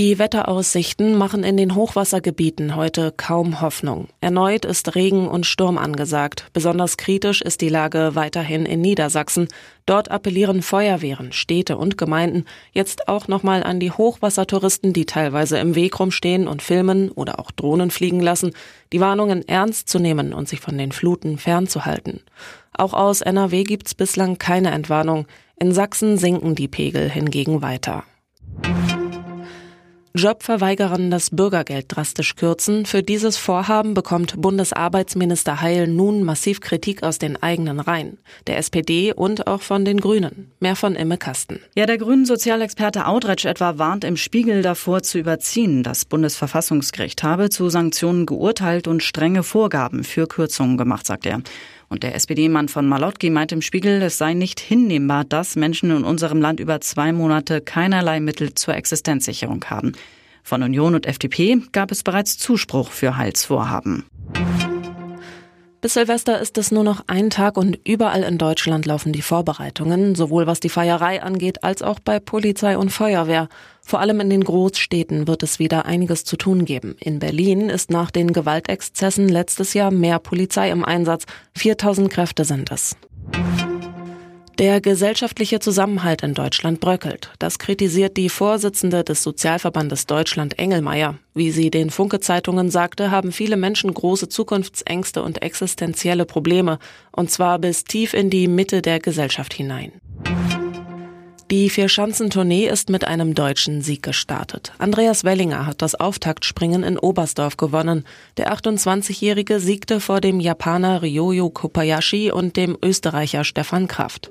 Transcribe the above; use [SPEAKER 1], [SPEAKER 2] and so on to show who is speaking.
[SPEAKER 1] Die Wetteraussichten machen in den Hochwassergebieten heute kaum Hoffnung. Erneut ist Regen und Sturm angesagt. Besonders kritisch ist die Lage weiterhin in Niedersachsen. Dort appellieren Feuerwehren, Städte und Gemeinden jetzt auch nochmal an die Hochwassertouristen, die teilweise im Weg rumstehen und filmen oder auch Drohnen fliegen lassen, die Warnungen ernst zu nehmen und sich von den Fluten fernzuhalten. Auch aus NRW gibt's bislang keine Entwarnung. In Sachsen sinken die Pegel hingegen weiter. Jobverweigerern das Bürgergeld drastisch kürzen. Für dieses Vorhaben bekommt Bundesarbeitsminister Heil nun massiv Kritik aus den eigenen Reihen, der SPD und auch von den Grünen. Mehr von Imme Kasten.
[SPEAKER 2] Ja, der grünen Sozialexperte Audretsch etwa warnt im Spiegel davor zu überziehen. Das Bundesverfassungsgericht habe zu Sanktionen geurteilt und strenge Vorgaben für Kürzungen gemacht, sagt er. Und der SPD-Mann von Malotki meint im Spiegel, es sei nicht hinnehmbar, dass Menschen in unserem Land über zwei Monate keinerlei Mittel zur Existenzsicherung haben. Von Union und FDP gab es bereits Zuspruch für Heilsvorhaben.
[SPEAKER 1] Bis Silvester ist es nur noch ein Tag und überall in Deutschland laufen die Vorbereitungen, sowohl was die Feierei angeht, als auch bei Polizei und Feuerwehr. Vor allem in den Großstädten wird es wieder einiges zu tun geben. In Berlin ist nach den Gewaltexzessen letztes Jahr mehr Polizei im Einsatz. 4000 Kräfte sind es. Der gesellschaftliche Zusammenhalt in Deutschland bröckelt. Das kritisiert die Vorsitzende des Sozialverbandes Deutschland Engelmeier. Wie sie den Funke-Zeitungen sagte, haben viele Menschen große Zukunftsängste und existenzielle Probleme, und zwar bis tief in die Mitte der Gesellschaft hinein. Die Vierschanzentournee ist mit einem deutschen Sieg gestartet. Andreas Wellinger hat das Auftaktspringen in Oberstdorf gewonnen. Der 28-Jährige siegte vor dem Japaner Ryoyo Kobayashi und dem Österreicher Stefan Kraft.